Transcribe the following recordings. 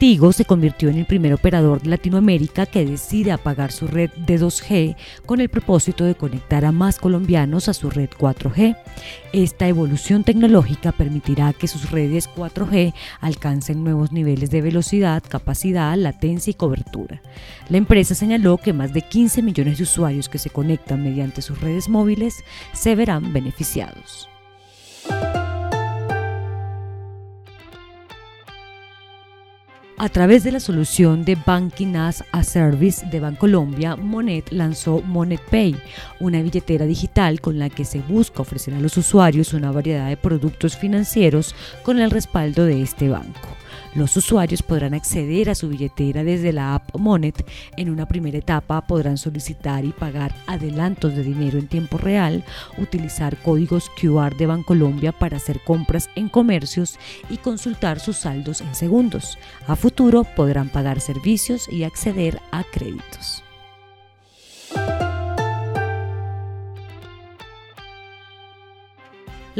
Tigo se convirtió en el primer operador de Latinoamérica que decide apagar su red de 2G con el propósito de conectar a más colombianos a su red 4G. Esta evolución tecnológica permitirá que sus redes 4G alcancen nuevos niveles de velocidad, capacidad, latencia y cobertura. La empresa señaló que más de 15 millones de usuarios que se conectan mediante sus redes móviles se verán beneficiados. A través de la solución de Banking as a Service de Bancolombia, Monet lanzó Monet Pay, una billetera digital con la que se busca ofrecer a los usuarios una variedad de productos financieros con el respaldo de este banco. Los usuarios podrán acceder a su billetera desde la app Monet. En una primera etapa podrán solicitar y pagar adelantos de dinero en tiempo real, utilizar códigos QR de Bancolombia para hacer compras en comercios y consultar sus saldos en segundos. A futuro podrán pagar servicios y acceder a créditos.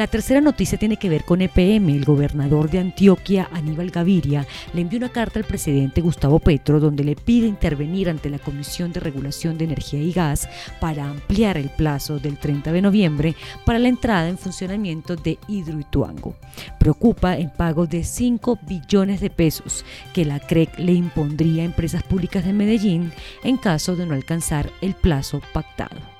La tercera noticia tiene que ver con EPM. El gobernador de Antioquia, Aníbal Gaviria, le envió una carta al presidente Gustavo Petro donde le pide intervenir ante la Comisión de Regulación de Energía y Gas para ampliar el plazo del 30 de noviembre para la entrada en funcionamiento de Hidroituango. Preocupa el pago de 5 billones de pesos que la CREC le impondría a empresas públicas de Medellín en caso de no alcanzar el plazo pactado.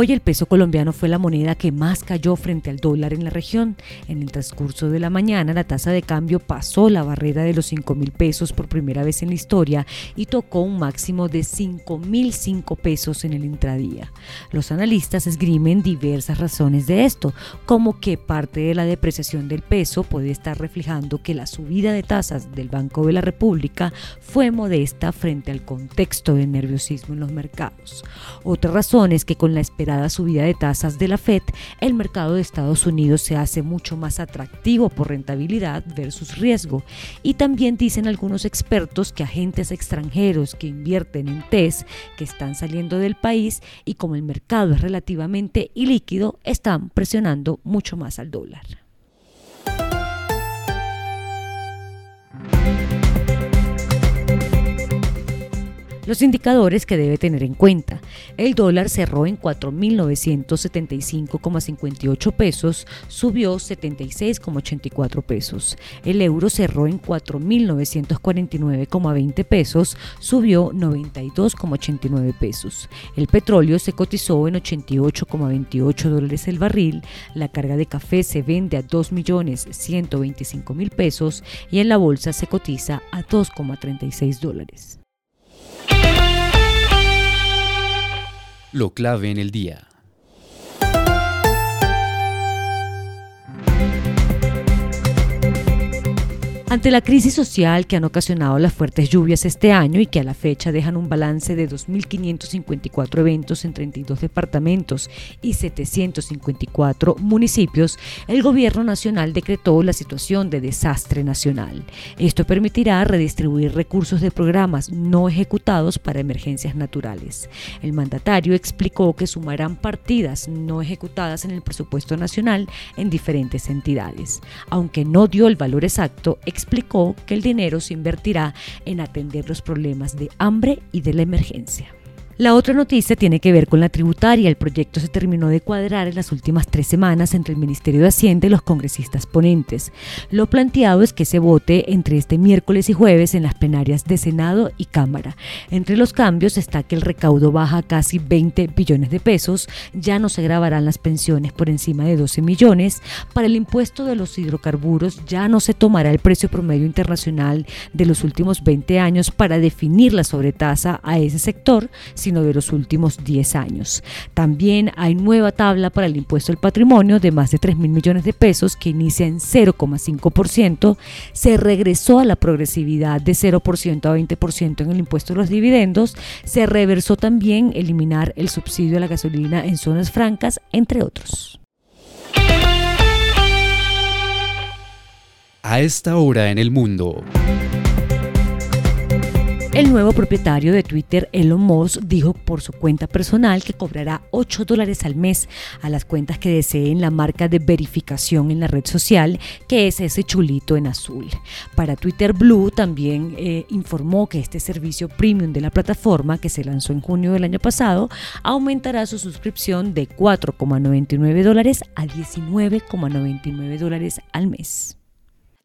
Hoy el peso colombiano fue la moneda que más cayó frente al dólar en la región. En el transcurso de la mañana la tasa de cambio pasó la barrera de los 5 mil pesos por primera vez en la historia y tocó un máximo de 5 mil 5 pesos en el intradía. Los analistas esgrimen diversas razones de esto, como que parte de la depreciación del peso puede estar reflejando que la subida de tasas del Banco de la República fue modesta frente al contexto de nerviosismo en los mercados. Otra razón es que con la esperada subida de tasas de la Fed, el mercado de Estados Unidos se hace mucho más atractivo por rentabilidad versus riesgo. Y también dicen algunos expertos que agentes extranjeros que invierten en TES, que están saliendo del país y como el mercado es relativamente ilíquido, están presionando mucho más al dólar. Los indicadores que debe tener en cuenta. El dólar cerró en 4.975,58 pesos, subió 76,84 pesos. El euro cerró en 4.949,20 pesos, subió 92,89 pesos. El petróleo se cotizó en 88,28 dólares el barril. La carga de café se vende a 2.125.000 pesos y en la bolsa se cotiza a 2,36 dólares. Lo clave en el día. Ante la crisis social que han ocasionado las fuertes lluvias este año y que a la fecha dejan un balance de 2.554 eventos en 32 departamentos y 754 municipios, el Gobierno Nacional decretó la situación de desastre nacional. Esto permitirá redistribuir recursos de programas no ejecutados para emergencias naturales. El mandatario explicó que sumarán partidas no ejecutadas en el presupuesto nacional en diferentes entidades. Aunque no dio el valor exacto, explicó que el dinero se invertirá en atender los problemas de hambre y de la emergencia. La otra noticia tiene que ver con la tributaria. El proyecto se terminó de cuadrar en las últimas tres semanas entre el Ministerio de Hacienda y los congresistas ponentes. Lo planteado es que se vote entre este miércoles y jueves en las plenarias de Senado y Cámara. Entre los cambios está que el recaudo baja casi 20 billones de pesos, ya no se grabarán las pensiones por encima de 12 millones, para el impuesto de los hidrocarburos ya no se tomará el precio promedio internacional de los últimos 20 años para definir la sobretasa a ese sector, sino de los últimos 10 años. También hay nueva tabla para el impuesto al patrimonio de más de 3 mil millones de pesos que inicia en 0,5%. Se regresó a la progresividad de 0% a 20% en el impuesto a los dividendos. Se reversó también eliminar el subsidio a la gasolina en zonas francas, entre otros. A esta hora en el mundo. El nuevo propietario de Twitter, Elon Musk, dijo por su cuenta personal que cobrará 8 dólares al mes a las cuentas que deseen la marca de verificación en la red social, que es ese chulito en azul. Para Twitter Blue también eh, informó que este servicio premium de la plataforma, que se lanzó en junio del año pasado, aumentará su suscripción de 4,99 dólares a 19,99 dólares al mes.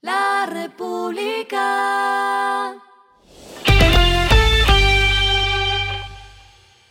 La República.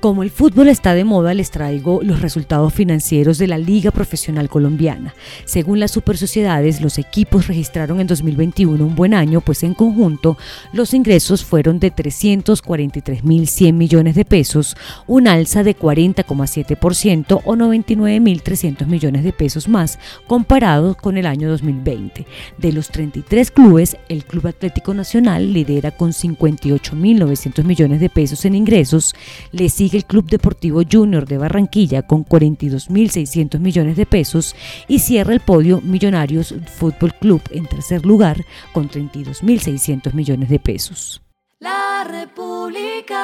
Como el fútbol está de moda, les traigo los resultados financieros de la Liga Profesional Colombiana. Según las super sociedades, los equipos registraron en 2021 un buen año, pues en conjunto los ingresos fueron de 343.100 millones de pesos, un alza de 40,7% o 99.300 millones de pesos más comparado con el año 2020. De los 33 clubes, el Club Atlético Nacional lidera con 58.900 millones de pesos en ingresos, le sigue el Club Deportivo Junior de Barranquilla con 42.600 millones de pesos y cierra el podio Millonarios Fútbol Club en tercer lugar con 32.600 millones de pesos. La República.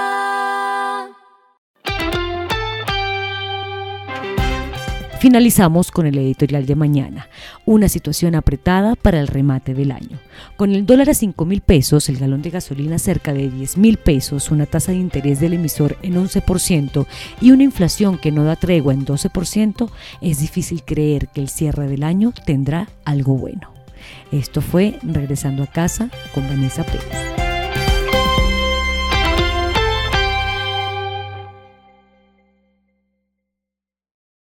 Finalizamos con el editorial de mañana, una situación apretada para el remate del año. Con el dólar a 5 mil pesos, el galón de gasolina cerca de 10 mil pesos, una tasa de interés del emisor en 11% y una inflación que no da tregua en 12%, es difícil creer que el cierre del año tendrá algo bueno. Esto fue Regresando a casa con Vanessa Pérez.